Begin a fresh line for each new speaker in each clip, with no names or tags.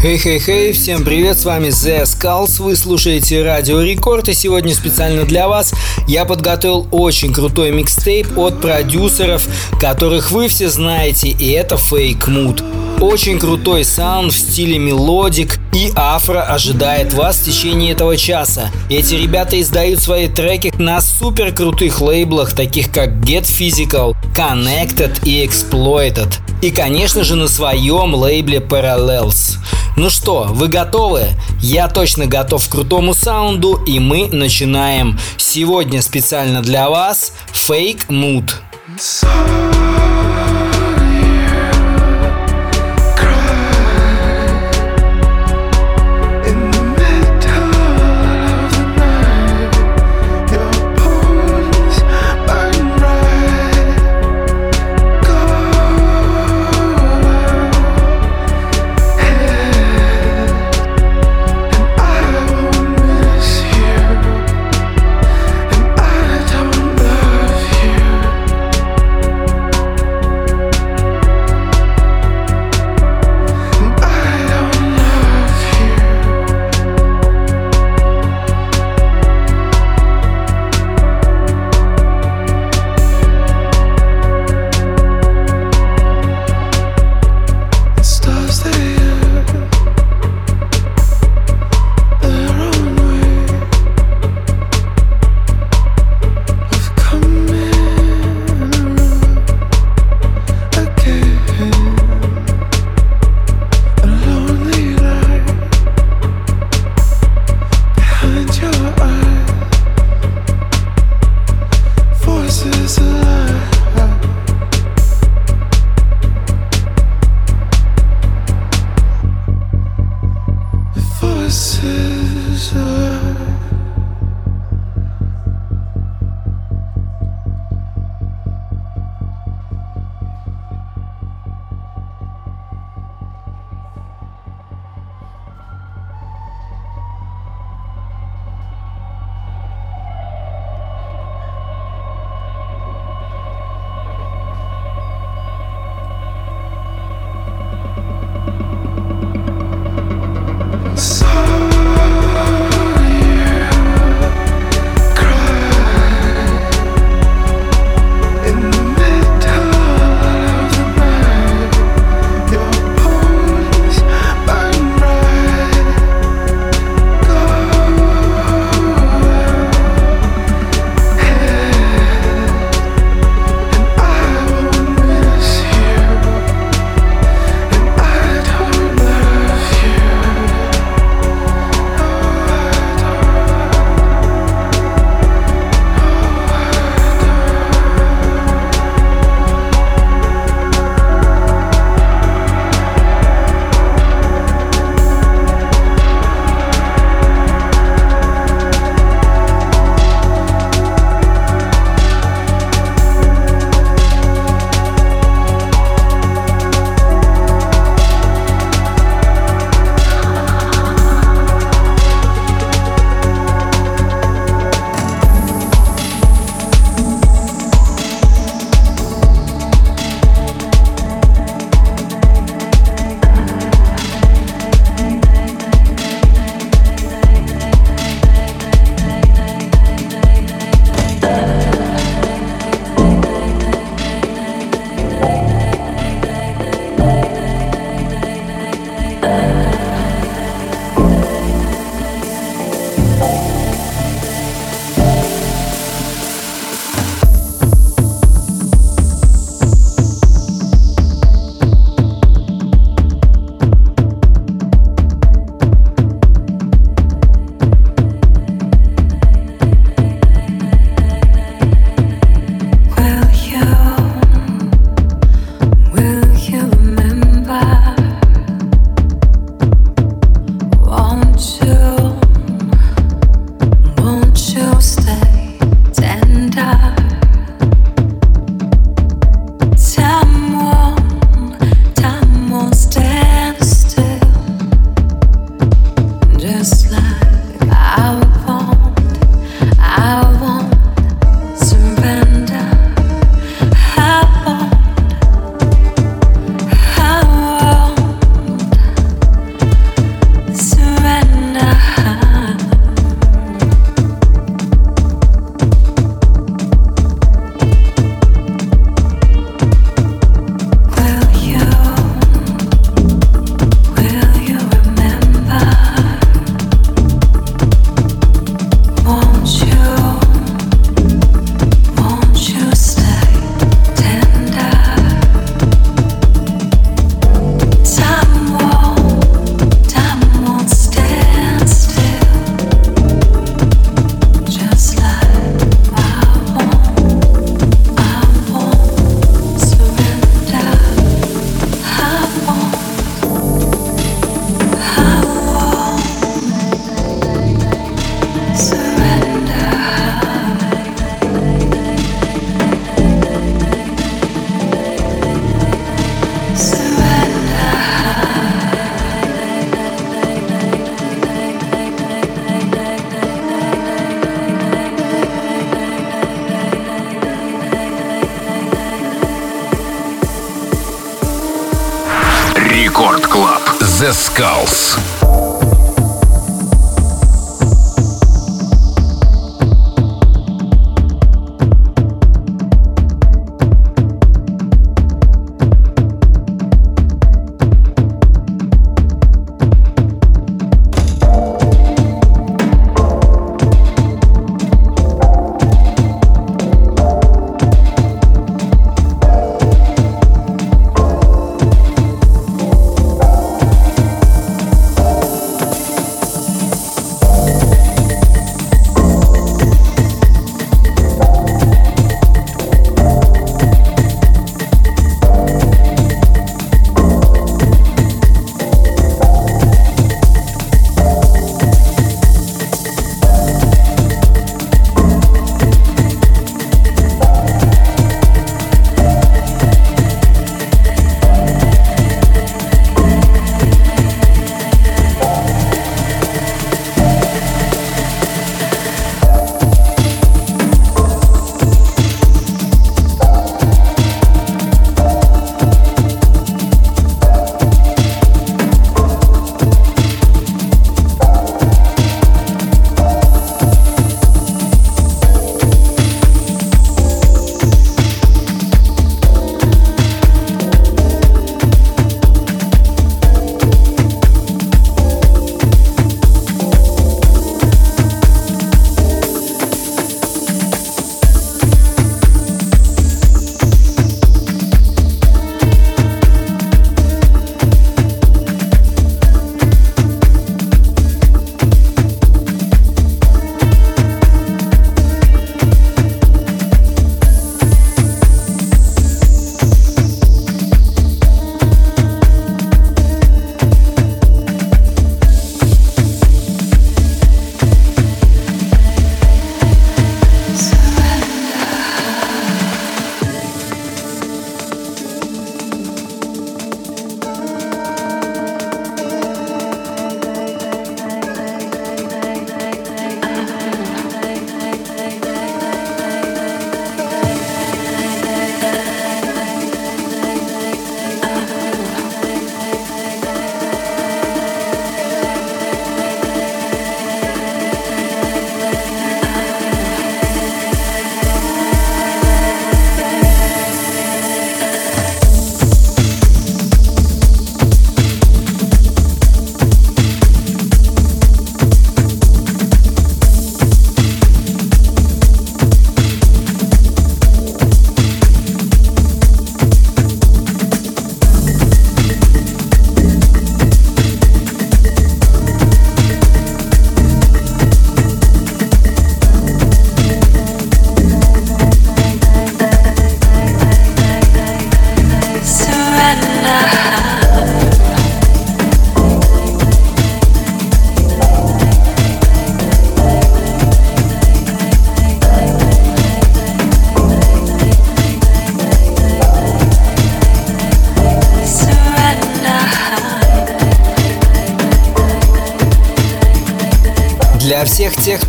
Хей-хей-хей, всем привет, с вами The Skulls, вы слушаете Радио Рекорд, и сегодня специально для вас я подготовил очень крутой микстейп от продюсеров, которых вы все знаете, и это Fake Mood. Очень крутой саунд в стиле melodic и afro ожидает вас в течение этого часа. Эти ребята издают свои треки на супер крутых лейблах, таких как Get Physical, Connected и Exploited. И, конечно же, на своем лейбле Parallels. Ну что, вы готовы? Я точно готов к крутому саунду, и мы начинаем. Сегодня специально для вас Fake Mood.
Skulls.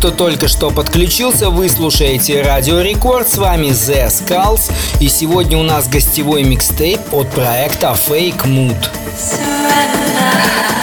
Кто только что подключился, вы слушаете Радио Рекорд, с вами The Skulls, и сегодня у нас гостевой микстейп от проекта Fake Mood. Surrender.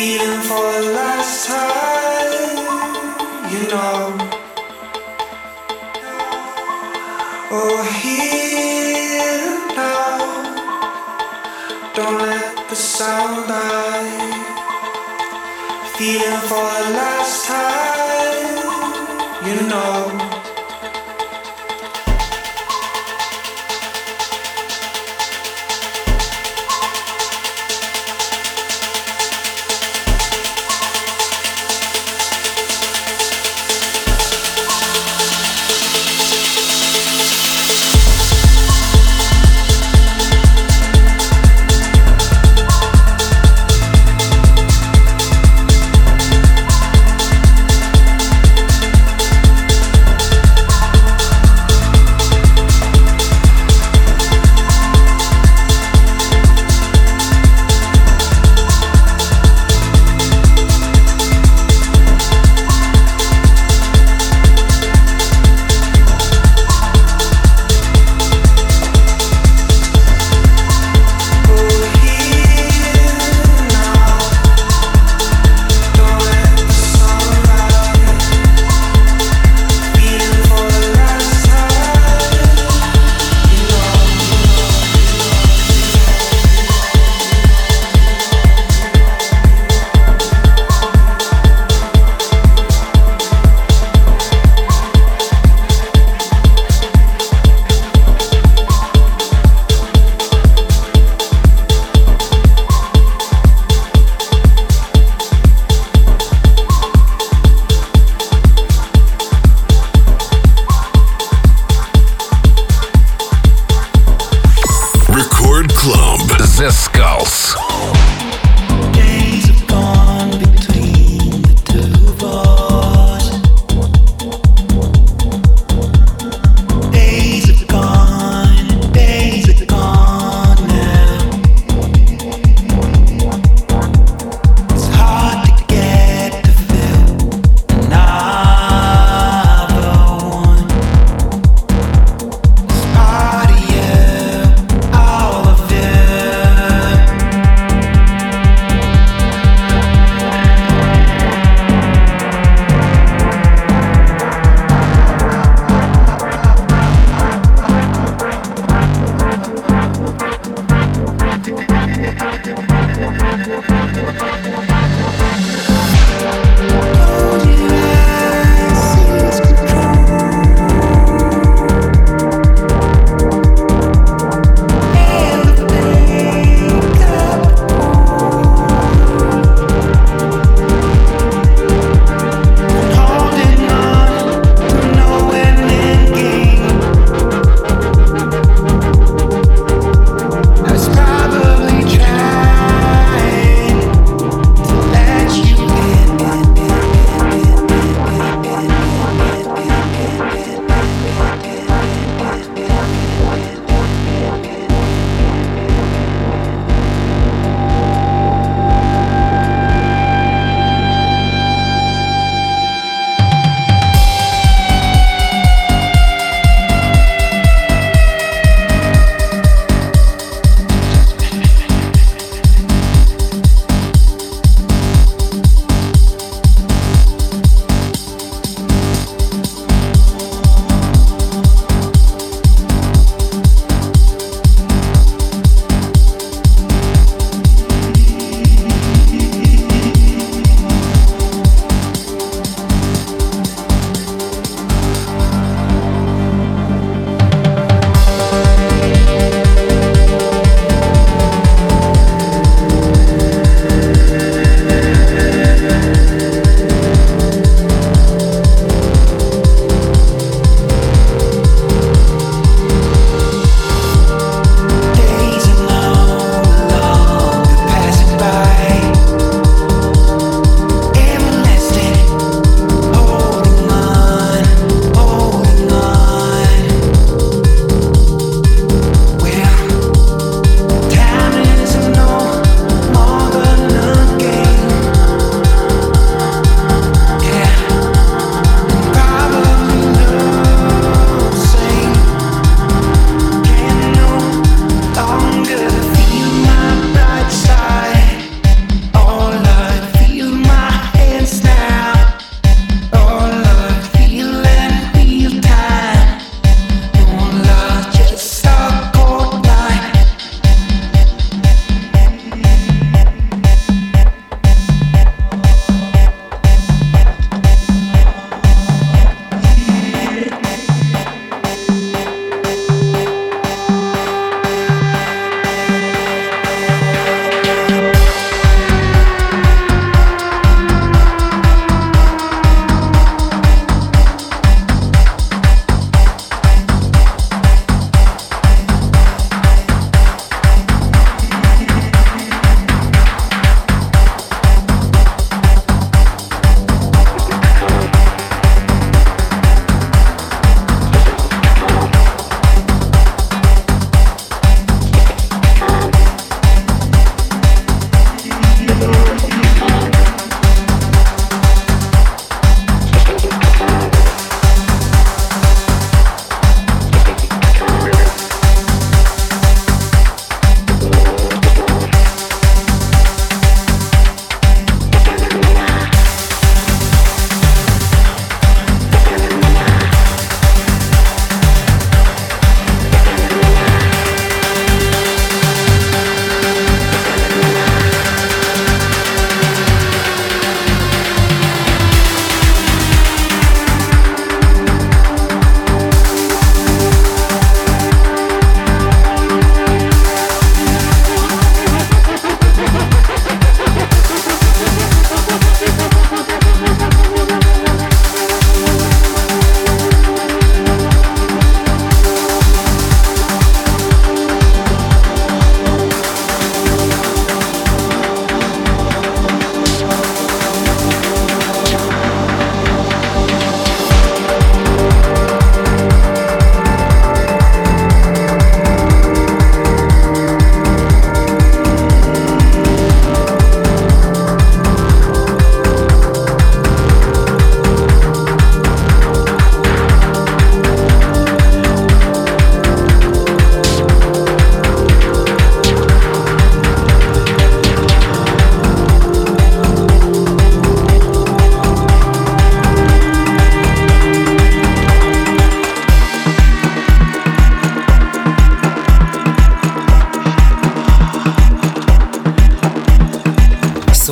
feeling for the last
time, you know. Oh, now, don't let the sound die. Feeling for the last time, you know.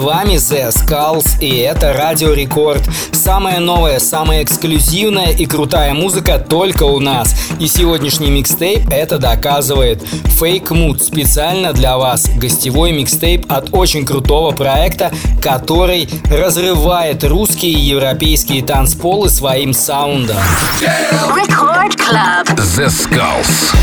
Вами The Skulls и это Радио Рекорд. Самая новая, самая эксклюзивная и крутая музыка только у нас. И сегодняшний микстейп это доказывает. Fake Mood специально для вас. Гостевой микстейп от очень крутого проекта, который разрывает русские и европейские танцполы своим саундом.
Record Club. The Skulls.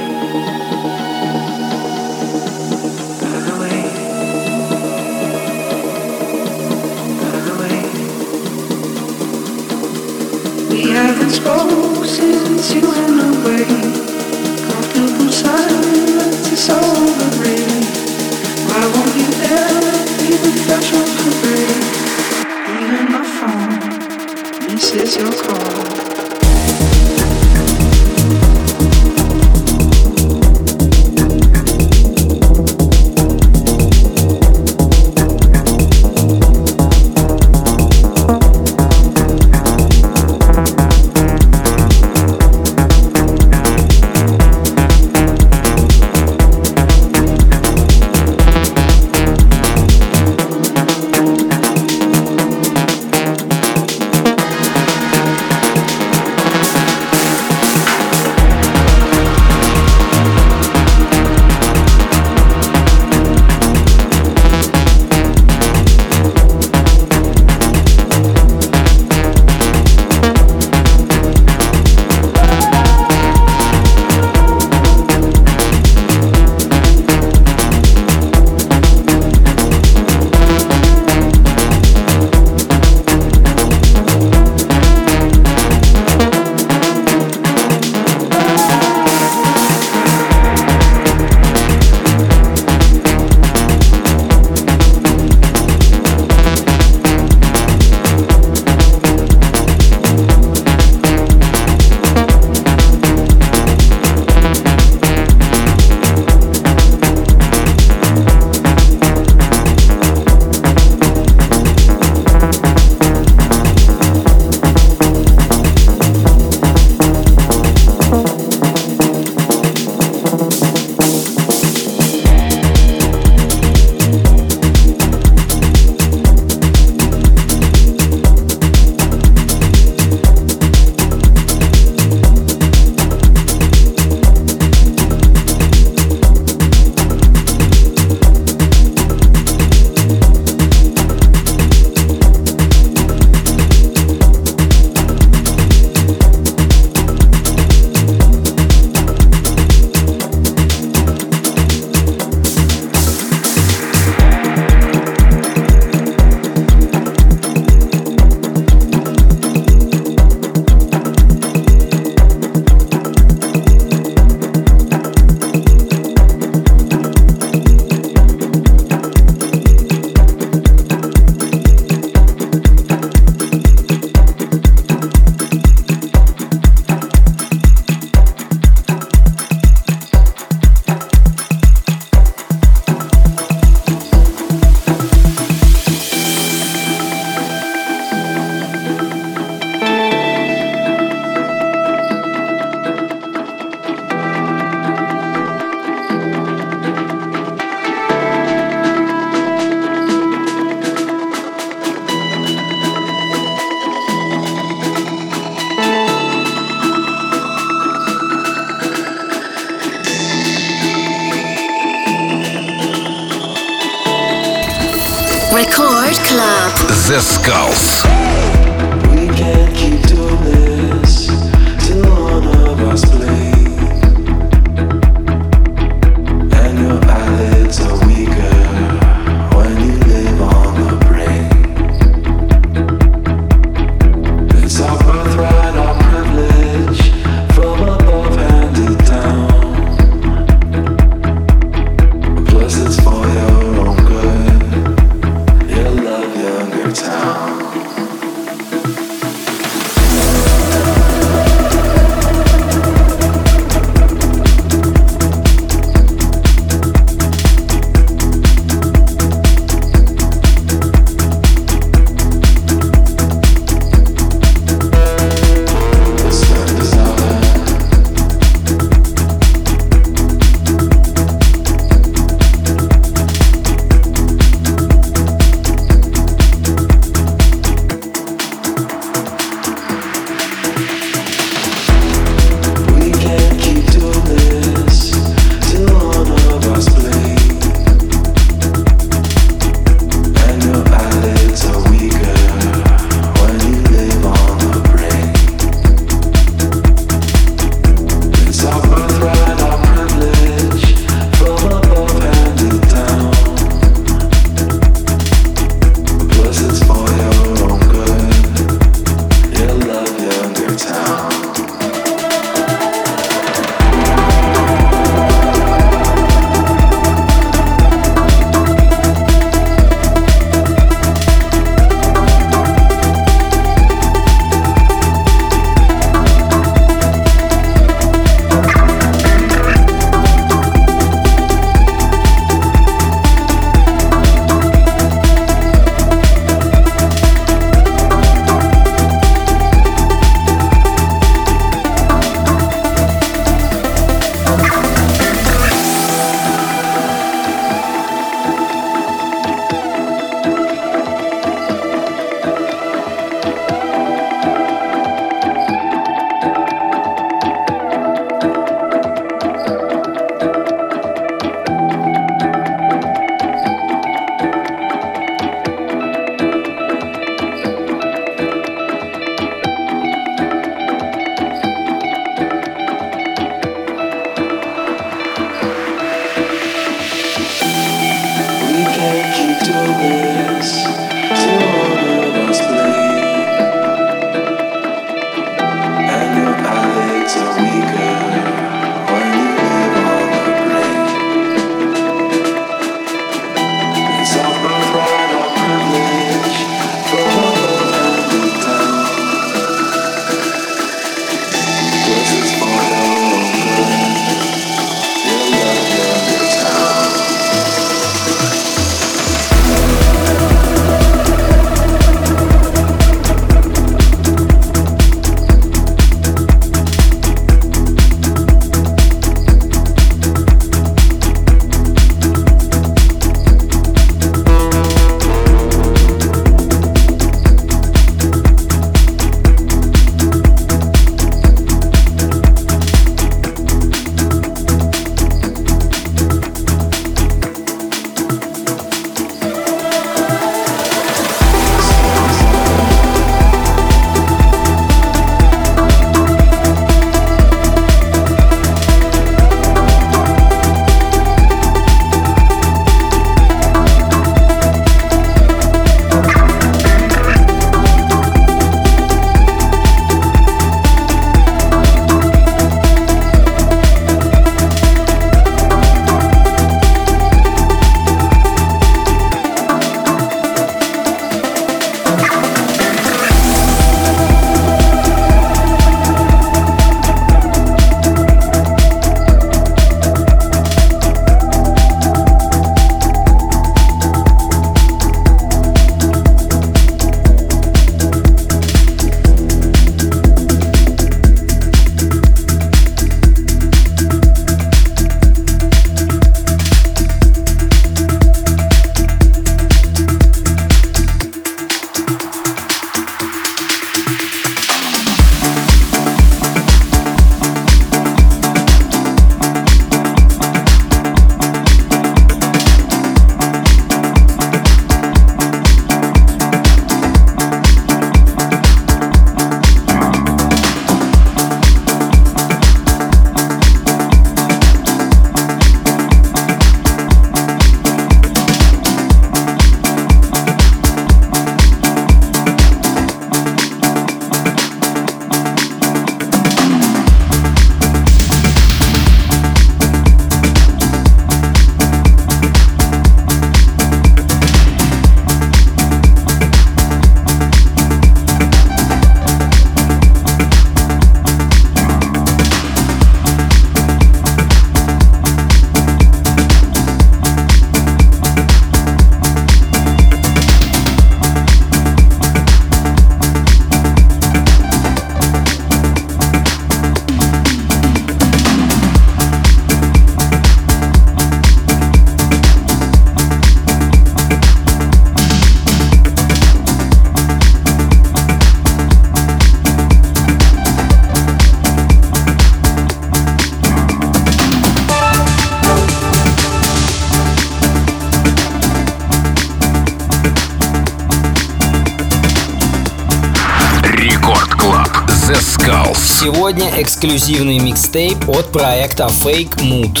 Эксклюзивный микстейп от проекта Fake Mood.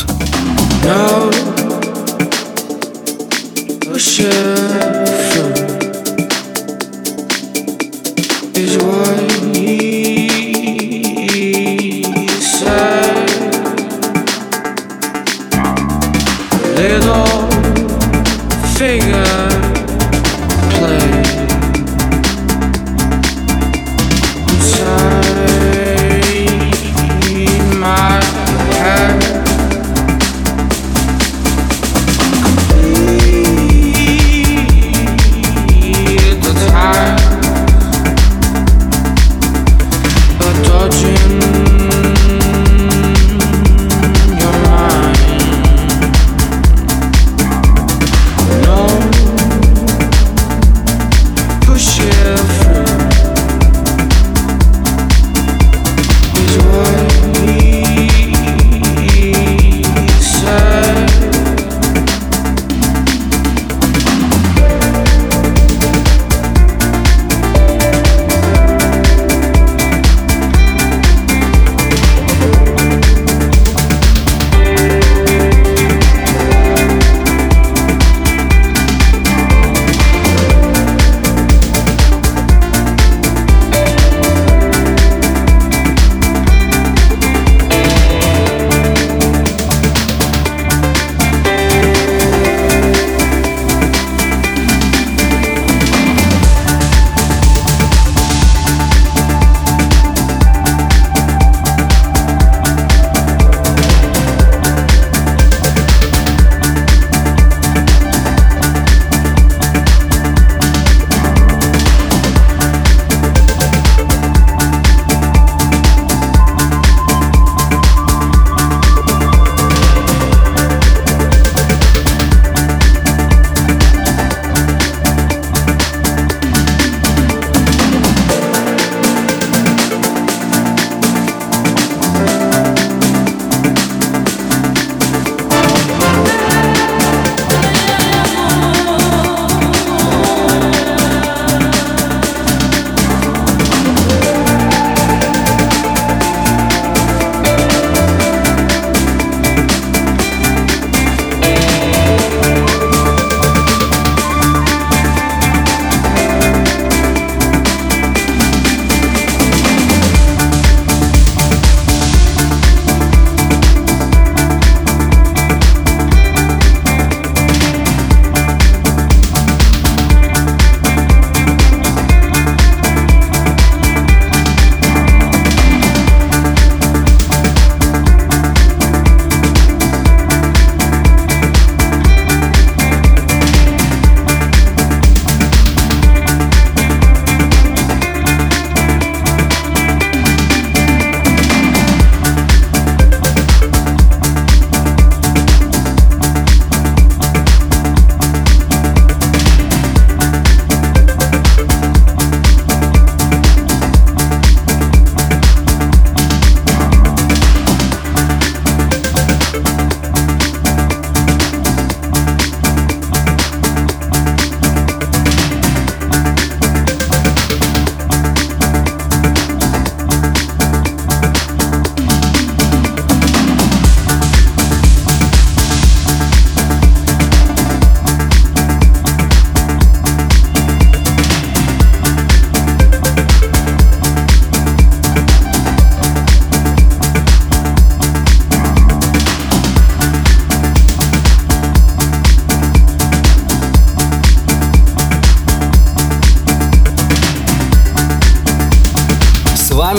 No,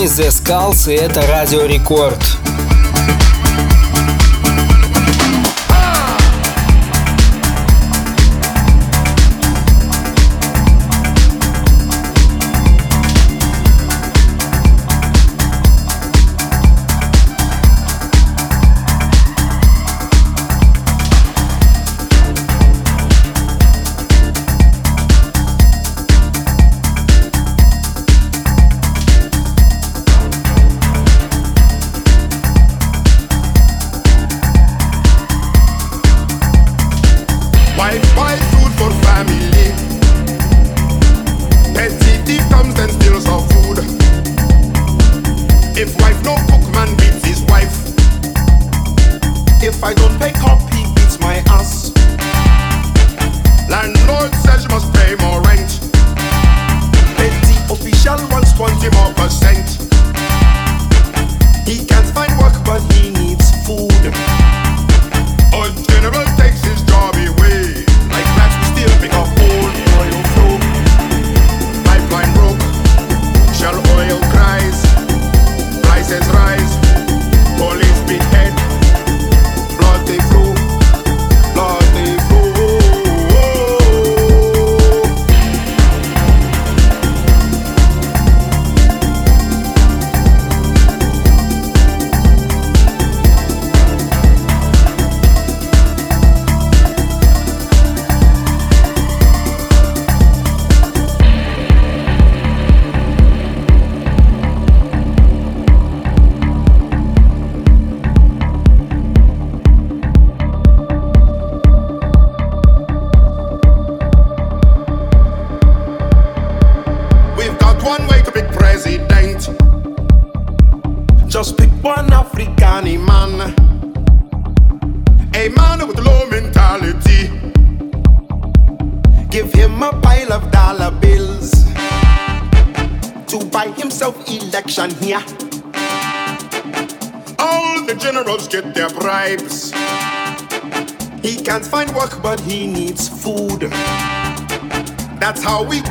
The Skulls и это Радио Рекорд.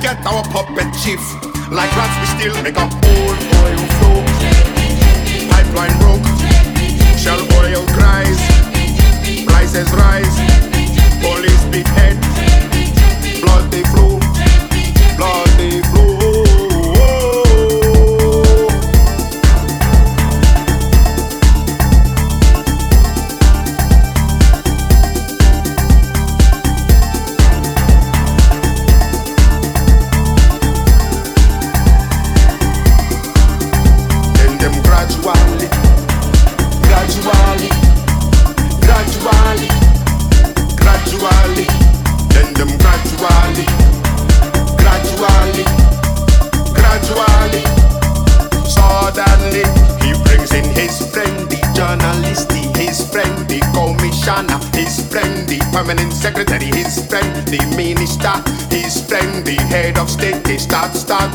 get our puppet chief. Like rats, we still make up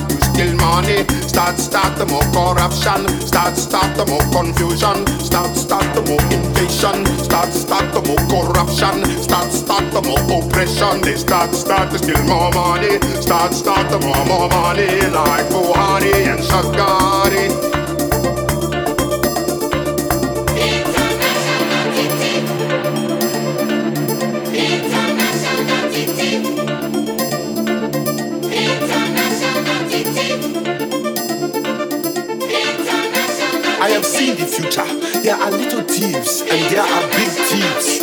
to steal money. Start, start the more corruption. Start, start the more confusion. Start, start the more inflation. Start, start the more corruption. Start, start the more oppression. They start, start to steal more money. Start, start the more, more money. Like Buhari and Shagari. future. There are little thieves and there are big thieves.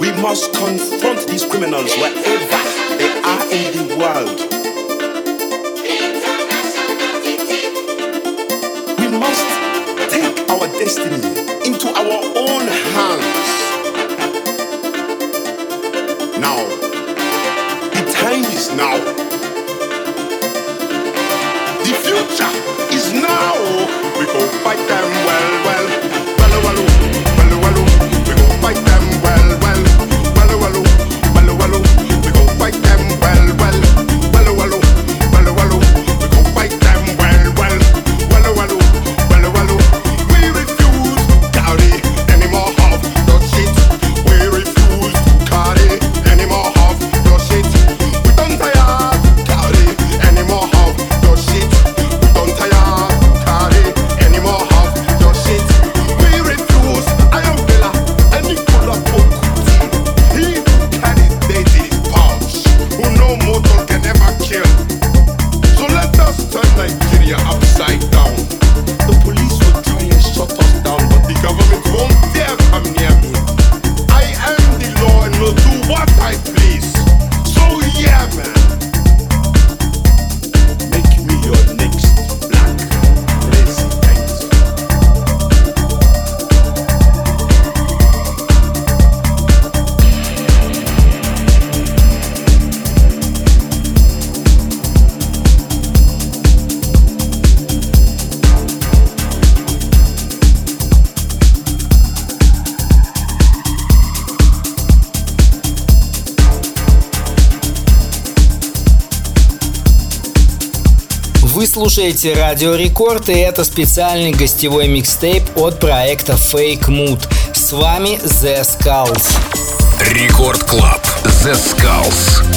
We must confront these criminals wherever they are in the world. We must take our destiny into our own hands. Now, the time is now. people fight
back. слушаете Радио Рекорд, и это специальный гостевой микстейп от проекта Fake Mood. С вами The Skulls.
Record Club The Skulls.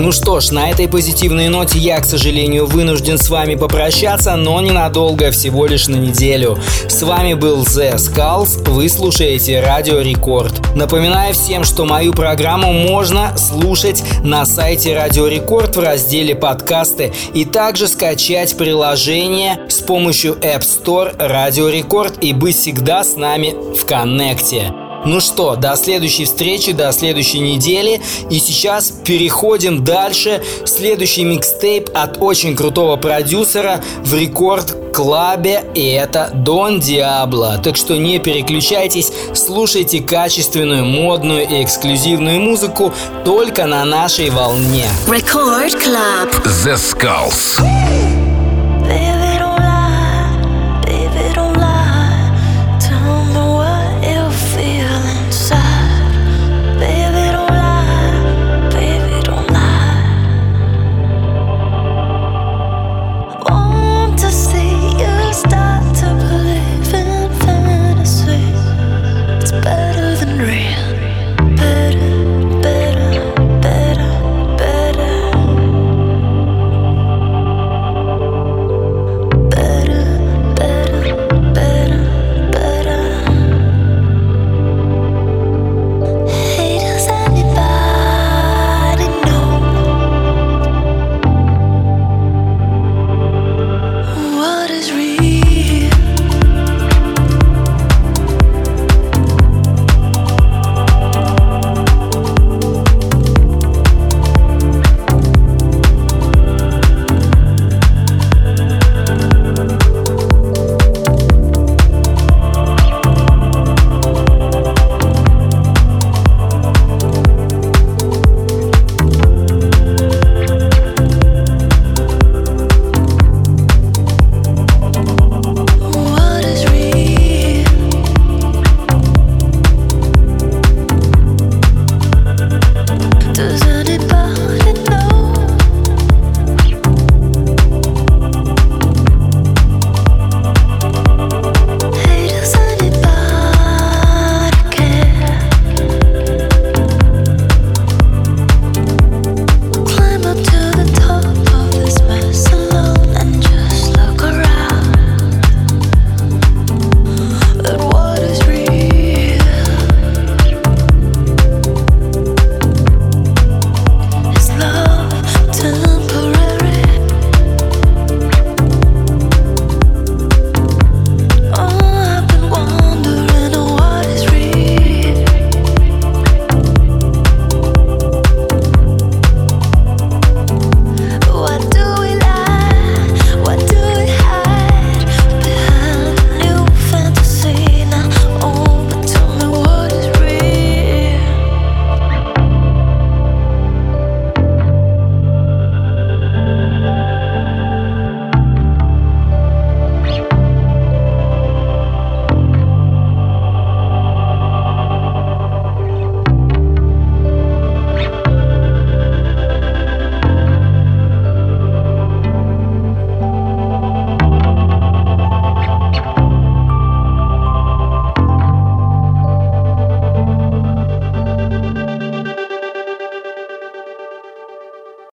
Ну что ж, на этой позитивной ноте я, к сожалению, вынужден с вами попрощаться, но ненадолго, всего лишь на неделю. С вами был The Skulls, вы слушаете Радио Рекорд. Напоминаю всем, что мою программу можно слушать на сайте Радио Рекорд в разделе подкасты и также скачать приложение с помощью App Store Радио Рекорд и быть всегда с нами в коннекте. Ну что, до следующей встречи, до следующей недели. И сейчас переходим дальше. Следующий микстейп от очень крутого продюсера в рекорд клабе и это Дон Диабло. Так что не переключайтесь, слушайте качественную, модную и эксклюзивную музыку только на нашей волне.
Record Club The Skulls.